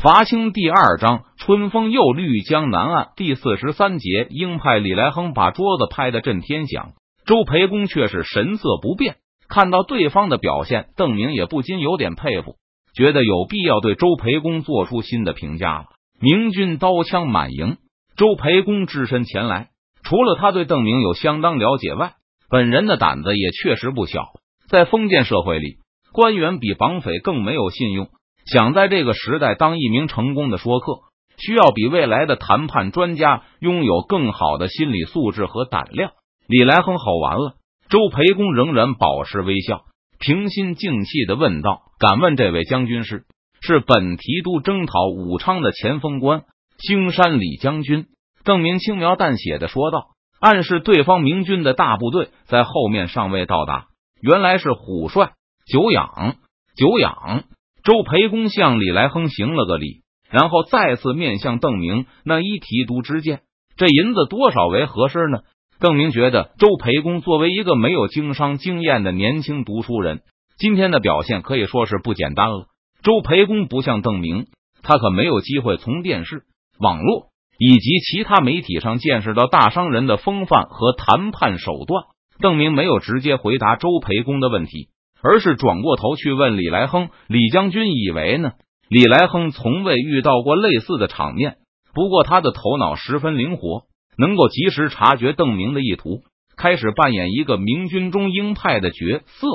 伐清第二章，春风又绿江南岸第四十三节，鹰派李来亨把桌子拍得震天响，周培公却是神色不变。看到对方的表现，邓明也不禁有点佩服，觉得有必要对周培公做出新的评价了。明军刀枪满营，周培公只身前来，除了他对邓明有相当了解外，本人的胆子也确实不小。在封建社会里，官员比绑匪更没有信用。想在这个时代当一名成功的说客，需要比未来的谈判专家拥有更好的心理素质和胆量。李来亨吼完了，周培公仍然保持微笑，平心静气的问道：“敢问这位将军是？是本提督征讨武昌的前锋官青山李将军。”邓明轻描淡写的说道，暗示对方明军的大部队在后面尚未到达。原来是虎帅久仰，久仰。周培公向李来亨行了个礼，然后再次面向邓明，那一提督之见，这银子多少为合适呢？邓明觉得周培公作为一个没有经商经验的年轻读书人，今天的表现可以说是不简单了。周培公不像邓明，他可没有机会从电视、网络以及其他媒体上见识到大商人的风范和谈判手段。邓明没有直接回答周培公的问题。而是转过头去问李来亨：“李将军以为呢？”李来亨从未遇到过类似的场面，不过他的头脑十分灵活，能够及时察觉邓明的意图，开始扮演一个明军中鹰派的角色。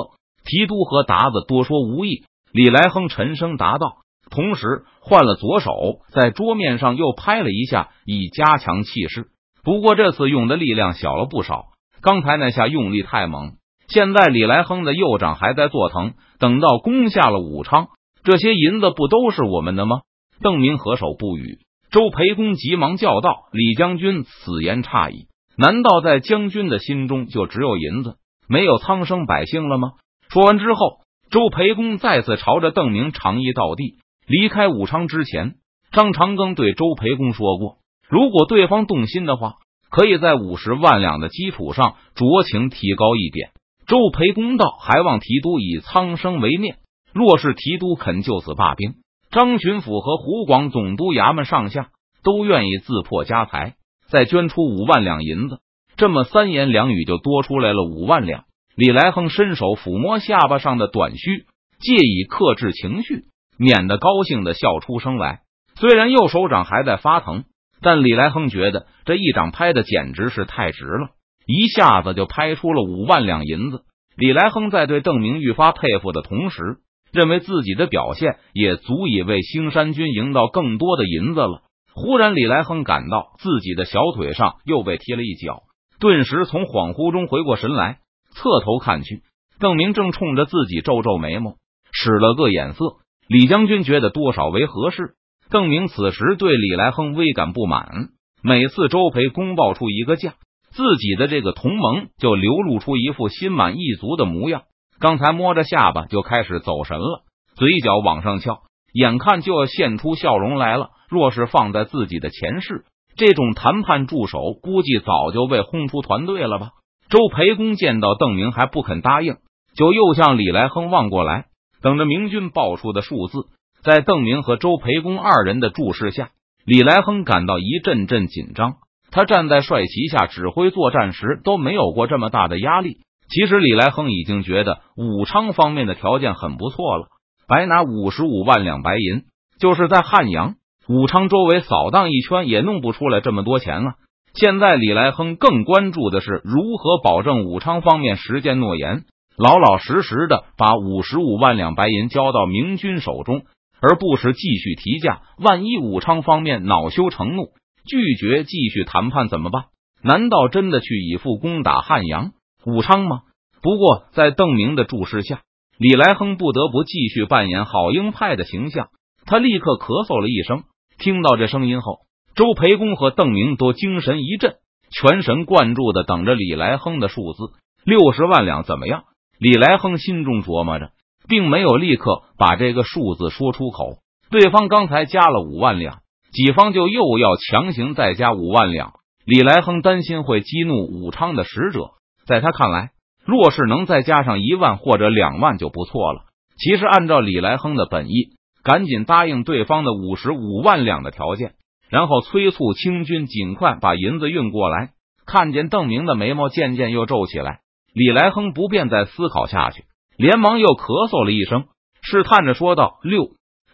提督和达子多说无益，李来亨沉声答道，同时换了左手，在桌面上又拍了一下，以加强气势。不过这次用的力量小了不少，刚才那下用力太猛。现在李来亨的右掌还在作疼，等到攻下了武昌，这些银子不都是我们的吗？邓明合手不语。周培公急忙叫道：“李将军，此言差矣！难道在将军的心中就只有银子，没有苍生百姓了吗？”说完之后，周培公再次朝着邓明长揖道地。离开武昌之前，张长庚对周培公说过，如果对方动心的话，可以在五十万两的基础上酌情提高一点。周培公道，还望提督以苍生为念。若是提督肯就此罢兵，张巡抚和湖广总督衙门上下都愿意自破家财，再捐出五万两银子。这么三言两语就多出来了五万两。李来亨伸手抚摸下巴上的短须，借以克制情绪，免得高兴的笑出声来。虽然右手掌还在发疼，但李来亨觉得这一掌拍的简直是太值了。一下子就拍出了五万两银子。李来亨在对邓明愈发佩服的同时，认为自己的表现也足以为兴山军赢到更多的银子了。忽然，李来亨感到自己的小腿上又被踢了一脚，顿时从恍惚中回过神来，侧头看去，邓明正冲着自己皱皱眉毛，使了个眼色。李将军觉得多少为合适？邓明此时对李来亨微感不满，每次周培公报出一个价。自己的这个同盟就流露出一副心满意足的模样。刚才摸着下巴就开始走神了，嘴角往上翘，眼看就要现出笑容来了。若是放在自己的前世，这种谈判助手估计早就被轰出团队了吧？周培公见到邓明还不肯答应，就又向李来亨望过来，等着明军报出的数字。在邓明和周培公二人的注视下，李来亨感到一阵阵紧张。他站在帅旗下指挥作战时都没有过这么大的压力。其实李来亨已经觉得武昌方面的条件很不错了，白拿五十五万两白银，就是在汉阳、武昌周围扫荡一圈也弄不出来这么多钱啊！现在李来亨更关注的是如何保证武昌方面实践诺言，老老实实的把五十五万两白银交到明军手中，而不是继续提价。万一武昌方面恼羞成怒。拒绝继续谈判怎么办？难道真的去以赴攻打汉阳、武昌吗？不过在邓明的注视下，李来亨不得不继续扮演好鹰派的形象。他立刻咳嗽了一声，听到这声音后，周培公和邓明都精神一振，全神贯注的等着李来亨的数字六十万两怎么样？李来亨心中琢磨着，并没有立刻把这个数字说出口。对方刚才加了五万两。己方就又要强行再加五万两，李来亨担心会激怒武昌的使者。在他看来，若是能再加上一万或者两万就不错了。其实按照李来亨的本意，赶紧答应对方的五十五万两的条件，然后催促清军尽快把银子运过来。看见邓明的眉毛渐渐又皱起来，李来亨不便再思考下去，连忙又咳嗽了一声，试探着说道：“六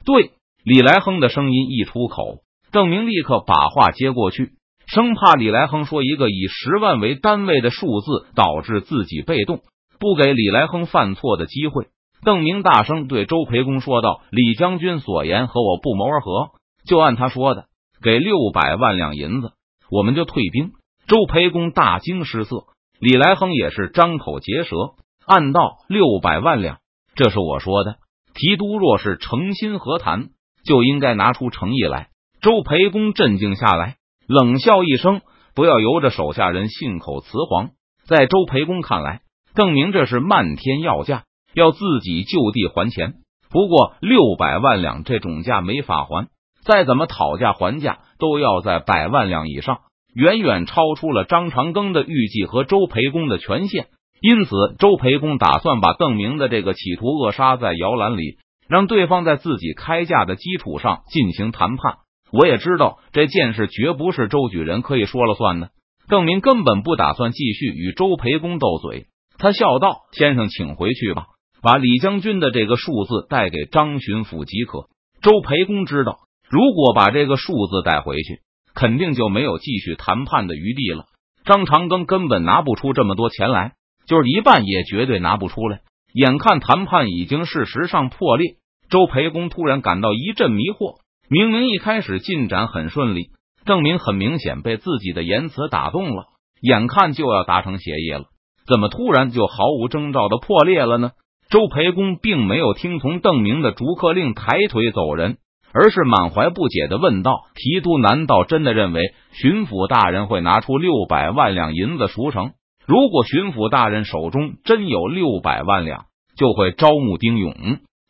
对。”李来亨的声音一出口，邓明立刻把话接过去，生怕李来亨说一个以十万为单位的数字，导致自己被动，不给李来亨犯错的机会。邓明大声对周培公说道：“李将军所言和我不谋而合，就按他说的，给六百万两银子，我们就退兵。”周培公大惊失色，李来亨也是张口结舌，暗道：“六百万两，这是我说的。提督若是诚心和谈，就应该拿出诚意来。”周培公镇静下来，冷笑一声：“不要由着手下人信口雌黄。”在周培公看来，邓明这是漫天要价。要自己就地还钱，不过六百万两这种价没法还，再怎么讨价还价都要在百万两以上，远远超出了张长庚的预计和周培公的权限。因此，周培公打算把邓明的这个企图扼杀在摇篮里，让对方在自己开价的基础上进行谈判。我也知道这件事绝不是周举人可以说了算的，邓明根本不打算继续与周培公斗嘴。他笑道：“先生，请回去吧。”把李将军的这个数字带给张巡抚即可。周培公知道，如果把这个数字带回去，肯定就没有继续谈判的余地了。张长庚根本拿不出这么多钱来，就是一半也绝对拿不出来。眼看谈判已经事实上破裂，周培公突然感到一阵迷惑。明明一开始进展很顺利，邓明很明显被自己的言辞打动了，眼看就要达成协议了，怎么突然就毫无征兆的破裂了呢？周培公并没有听从邓明的逐客令，抬腿走人，而是满怀不解的问道：“提督难道真的认为巡抚大人会拿出六百万两银子赎城？如果巡抚大人手中真有六百万两，就会招募丁勇，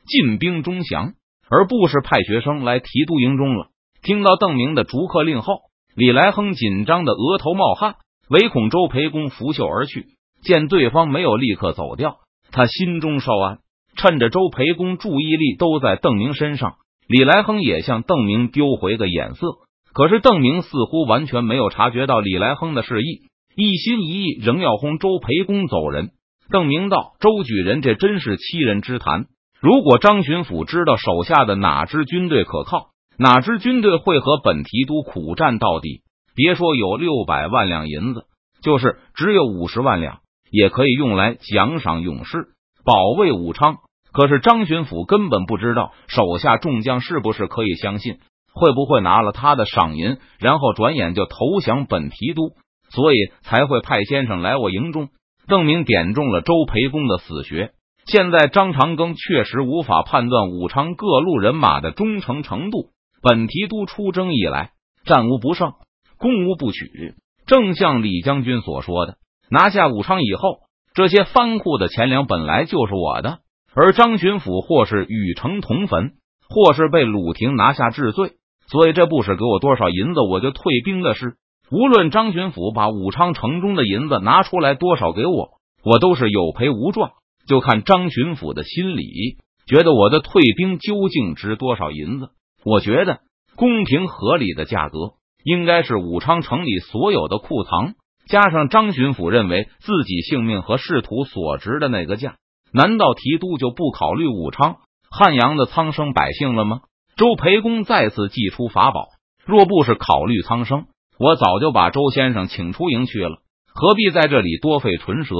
进兵中祥，而不是派学生来提督营中了。”听到邓明的逐客令后，李来亨紧张的额头冒汗，唯恐周培公拂袖而去。见对方没有立刻走掉。他心中稍安，趁着周培公注意力都在邓明身上，李来亨也向邓明丢回个眼色。可是邓明似乎完全没有察觉到李来亨的示意，一心一意仍要轰周培公走人。邓明道：“周举人，这真是欺人之谈。如果张巡抚知道手下的哪支军队可靠，哪支军队会和本提督苦战到底，别说有六百万两银子，就是只有五十万两。”也可以用来奖赏勇士，保卫武昌。可是张巡抚根本不知道手下众将是不是可以相信，会不会拿了他的赏银，然后转眼就投降本提督，所以才会派先生来我营中。邓明点中了周培公的死穴。现在张长庚确实无法判断武昌各路人马的忠诚程度。本提督出征以来，战无不胜，攻无不取，正像李将军所说的。拿下武昌以后，这些藩库的钱粮本来就是我的。而张巡抚或是与城同坟，或是被鲁廷拿下治罪，所以这不是给我多少银子我就退兵的事。无论张巡抚把武昌城中的银子拿出来多少给我，我都是有赔无赚。就看张巡抚的心理，觉得我的退兵究竟值多少银子？我觉得公平合理的价格应该是武昌城里所有的库藏。加上张巡抚认为自己性命和仕途所值的那个价，难道提督就不考虑武昌、汉阳的苍生百姓了吗？周培公再次祭出法宝，若不是考虑苍生，我早就把周先生请出营去了，何必在这里多费唇舌？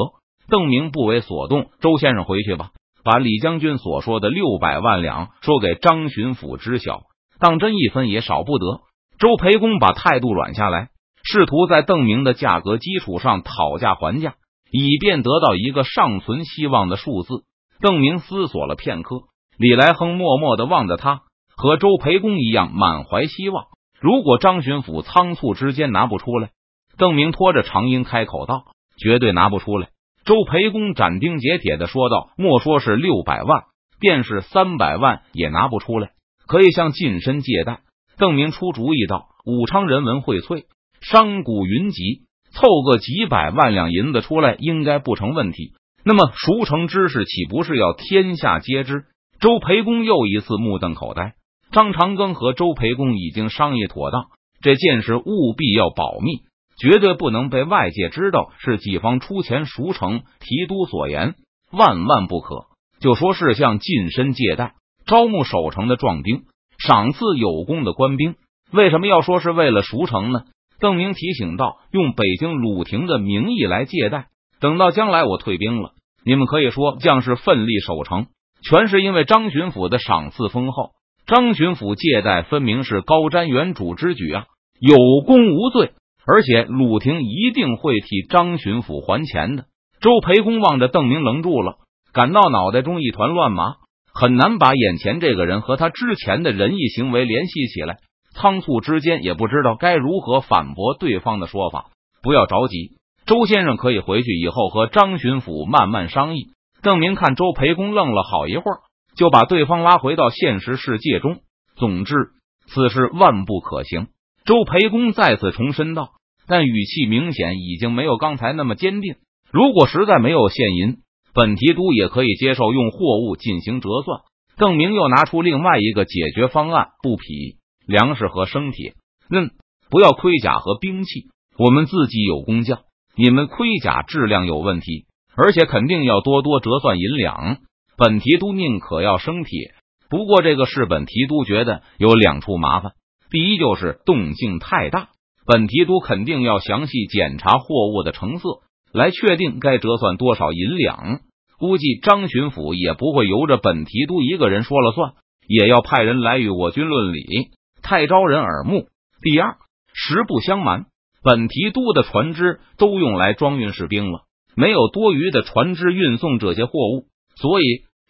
邓明不为所动，周先生回去吧，把李将军所说的六百万两说给张巡抚知晓，当真一分也少不得。周培公把态度软下来。试图在邓明的价格基础上讨价还价，以便得到一个尚存希望的数字。邓明思索了片刻，李来亨默默的望着他，和周培公一样满怀希望。如果张巡抚仓促之间拿不出来，邓明拖着长缨开口道：“绝对拿不出来。”周培公斩钉截铁的说道：“莫说是六百万，便是三百万也拿不出来，可以向近身借贷。”邓明出主意道：“武昌人文荟萃。”商贾云集，凑个几百万两银子出来应该不成问题。那么熟城之事岂不是要天下皆知？周培公又一次目瞪口呆。张长庚和周培公已经商议妥当，这件事务必要保密，绝对不能被外界知道是己方出钱赎城。提督所言，万万不可。就说是向近身借贷、招募守城的壮丁、赏赐有功的官兵，为什么要说是为了赎城呢？邓明提醒道：“用北京鲁廷的名义来借贷，等到将来我退兵了，你们可以说将士奋力守城，全是因为张巡抚的赏赐丰厚。张巡抚借贷分明是高瞻远瞩之举啊，有功无罪，而且鲁廷一定会替张巡抚还钱的。”周培公望着邓明愣住了，感到脑袋中一团乱麻，很难把眼前这个人和他之前的仁义行为联系起来。仓促之间，也不知道该如何反驳对方的说法。不要着急，周先生可以回去以后和张巡抚慢慢商议。邓明看周培公愣了好一会儿，就把对方拉回到现实世界中。总之，此事万不可行。周培公再次重申道，但语气明显已经没有刚才那么坚定。如果实在没有现银，本提督也可以接受用货物进行折算。邓明又拿出另外一个解决方案：布匹。粮食和生铁，嗯，不要盔甲和兵器。我们自己有工匠，你们盔甲质量有问题，而且肯定要多多折算银两。本提督宁可要生铁，不过这个事本提督觉得有两处麻烦。第一就是动静太大，本提督肯定要详细检查货物的成色，来确定该折算多少银两。估计张巡抚也不会由着本提督一个人说了算，也要派人来与我军论理。太招人耳目。第二，实不相瞒，本提督的船只都用来装运士兵了，没有多余的船只运送这些货物。所以，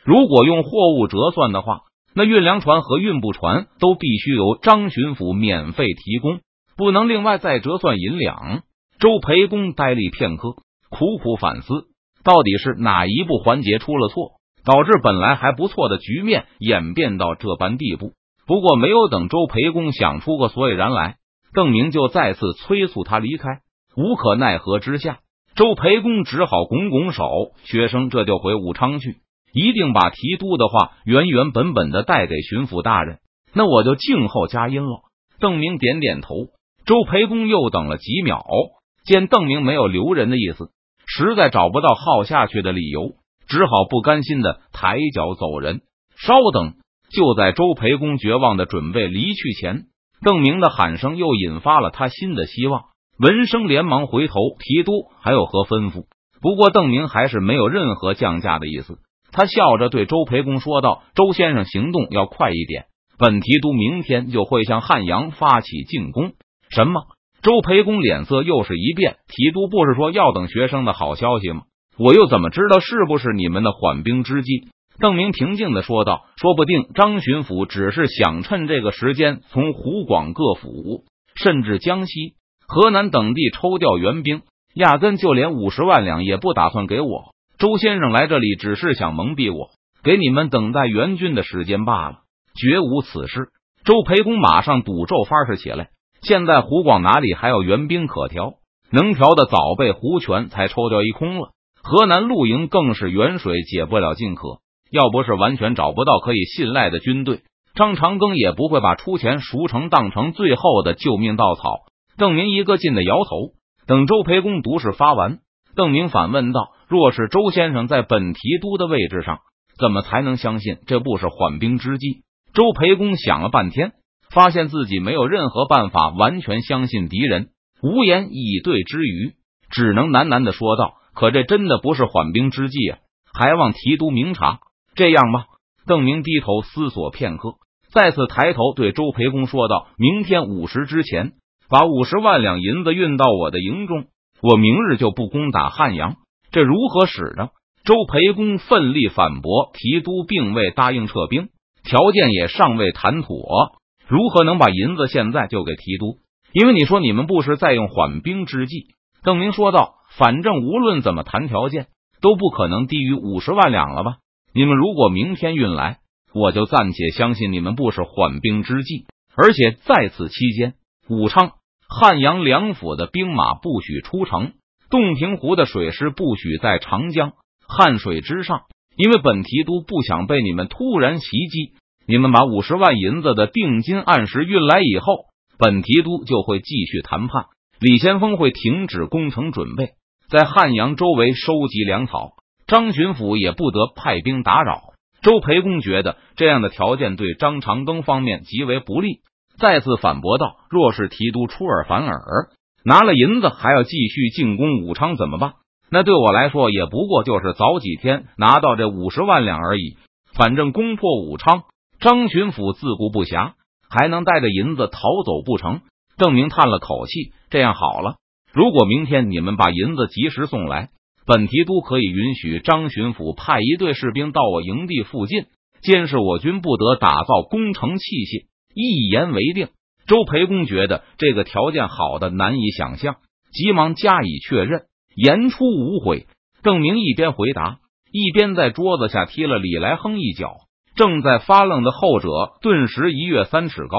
如果用货物折算的话，那运粮船和运布船都必须由张巡抚免费提供，不能另外再折算银两。周培公呆立片刻，苦苦反思，到底是哪一步环节出了错，导致本来还不错的局面演变到这般地步。不过，没有等周培公想出个所以然来，邓明就再次催促他离开。无可奈何之下，周培公只好拱拱手：“学生这就回武昌去，一定把提督的话原原本本的带给巡抚大人。那我就静候佳音了。”邓明点点头。周培公又等了几秒，见邓明没有留人的意思，实在找不到耗下去的理由，只好不甘心的抬脚走人。稍等。就在周培公绝望的准备离去前，邓明的喊声又引发了他新的希望。闻声连忙回头，提督还有何吩咐？不过邓明还是没有任何降价的意思。他笑着对周培公说道：“周先生行动要快一点，本提督明天就会向汉阳发起进攻。”什么？周培公脸色又是一变。提督不是说要等学生的好消息吗？我又怎么知道是不是你们的缓兵之计？邓明平静的说道：“说不定张巡抚只是想趁这个时间，从湖广各府，甚至江西、河南等地抽调援兵，压根就连五十万两也不打算给我。周先生来这里只是想蒙蔽我，给你们等待援军的时间罢了，绝无此事。”周培公马上赌咒发誓起来：“现在湖广哪里还有援兵可调？能调的早被胡权才抽调一空了。河南陆营更是远水解不了近渴。”要不是完全找不到可以信赖的军队，张长庚也不会把出钱赎城当成最后的救命稻草。邓明一个劲的摇头。等周培公毒誓发完，邓明反问道：“若是周先生在本提督的位置上，怎么才能相信这不是缓兵之计？”周培公想了半天，发现自己没有任何办法完全相信敌人，无言以对之余，只能喃喃的说道：“可这真的不是缓兵之计啊，还望提督明察。”这样吧，邓明低头思索片刻，再次抬头对周培公说道：“明天午时之前，把五十万两银子运到我的营中，我明日就不攻打汉阳。这如何使呢？”周培公奋力反驳：“提督并未答应撤兵，条件也尚未谈妥，如何能把银子现在就给提督？因为你说你们不是在用缓兵之计。”邓明说道：“反正无论怎么谈条件，都不可能低于五十万两了吧？”你们如果明天运来，我就暂且相信你们不是缓兵之计。而且在此期间，武昌、汉阳两府的兵马不许出城，洞庭湖的水师不许在长江、汉水之上，因为本提督不想被你们突然袭击。你们把五十万银子的定金按时运来以后，本提督就会继续谈判。李先锋会停止工程准备，在汉阳周围收集粮草。张巡抚也不得派兵打扰。周培公觉得这样的条件对张长庚方面极为不利，再次反驳道：“若是提督出尔反尔，拿了银子还要继续进攻武昌怎么办？那对我来说也不过就是早几天拿到这五十万两而已。反正攻破武昌，张巡抚自顾不暇，还能带着银子逃走不成？”邓明叹了口气：“这样好了，如果明天你们把银子及时送来。”本提督可以允许张巡抚派一队士兵到我营地附近监视我军不得打造攻城器械，一言为定。周培公觉得这个条件好的难以想象，急忙加以确认，言出无悔。邓明一边回答，一边在桌子下踢了李来亨一脚。正在发愣的后者顿时一跃三尺高，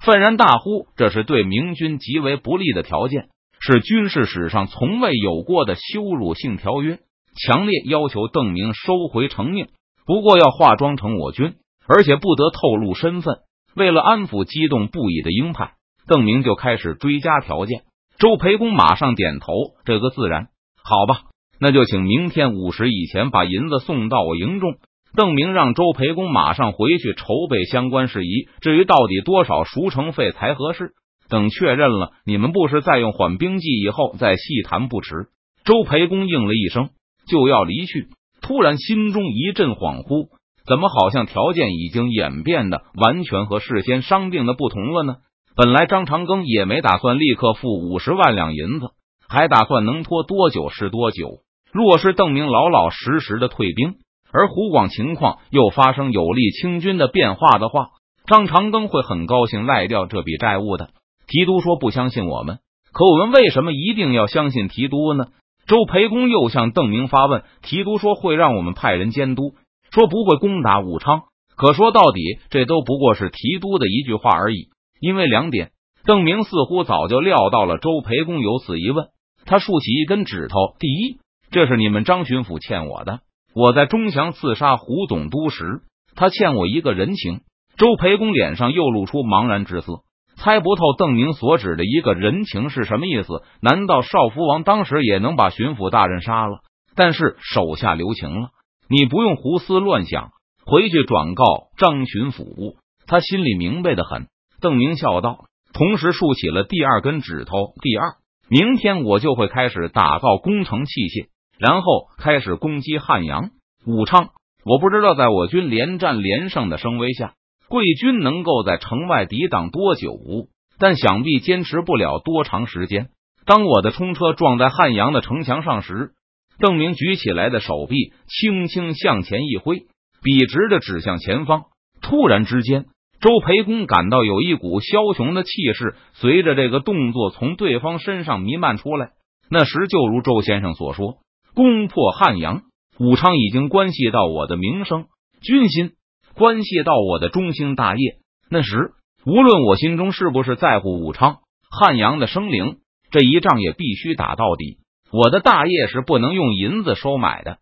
愤然大呼：“这是对明军极为不利的条件！”是军事史上从未有过的羞辱性条约，强烈要求邓明收回成命。不过要化妆成我军，而且不得透露身份。为了安抚激动不已的鹰派，邓明就开始追加条件。周培公马上点头，这个自然。好吧，那就请明天午时以前把银子送到我营中。邓明让周培公马上回去筹备相关事宜。至于到底多少赎城费才合适？等确认了你们不是再用缓兵计以后再细谈不迟。周培公应了一声，就要离去，突然心中一阵恍惚，怎么好像条件已经演变的完全和事先商定的不同了呢？本来张长庚也没打算立刻付五十万两银子，还打算能拖多久是多久。若是邓明老老实实的退兵，而湖广情况又发生有利清军的变化的话，张长庚会很高兴赖掉这笔债务的。提督说不相信我们，可我们为什么一定要相信提督呢？周培公又向邓明发问。提督说会让我们派人监督，说不会攻打武昌。可说到底，这都不过是提督的一句话而已。因为两点，邓明似乎早就料到了周培公有此疑问。他竖起一根指头：第一，这是你们张巡抚欠我的。我在钟祥刺杀胡总督时，他欠我一个人情。周培公脸上又露出茫然之色。猜不透邓明所指的一个人情是什么意思？难道少福王当时也能把巡抚大人杀了，但是手下留情了？你不用胡思乱想，回去转告张巡抚，他心里明白的很。邓明笑道，同时竖起了第二根指头。第二，明天我就会开始打造工程器械，然后开始攻击汉阳、武昌。我不知道在我军连战连胜的声威下。贵军能够在城外抵挡多久？但想必坚持不了多长时间。当我的冲车撞在汉阳的城墙上时，邓明举起来的手臂轻轻向前一挥，笔直的指向前方。突然之间，周培公感到有一股枭雄的气势随着这个动作从对方身上弥漫出来。那时，就如周先生所说，攻破汉阳、武昌已经关系到我的名声、军心。关系到我的中兴大业，那时无论我心中是不是在乎武昌、汉阳的生灵，这一仗也必须打到底。我的大业是不能用银子收买的。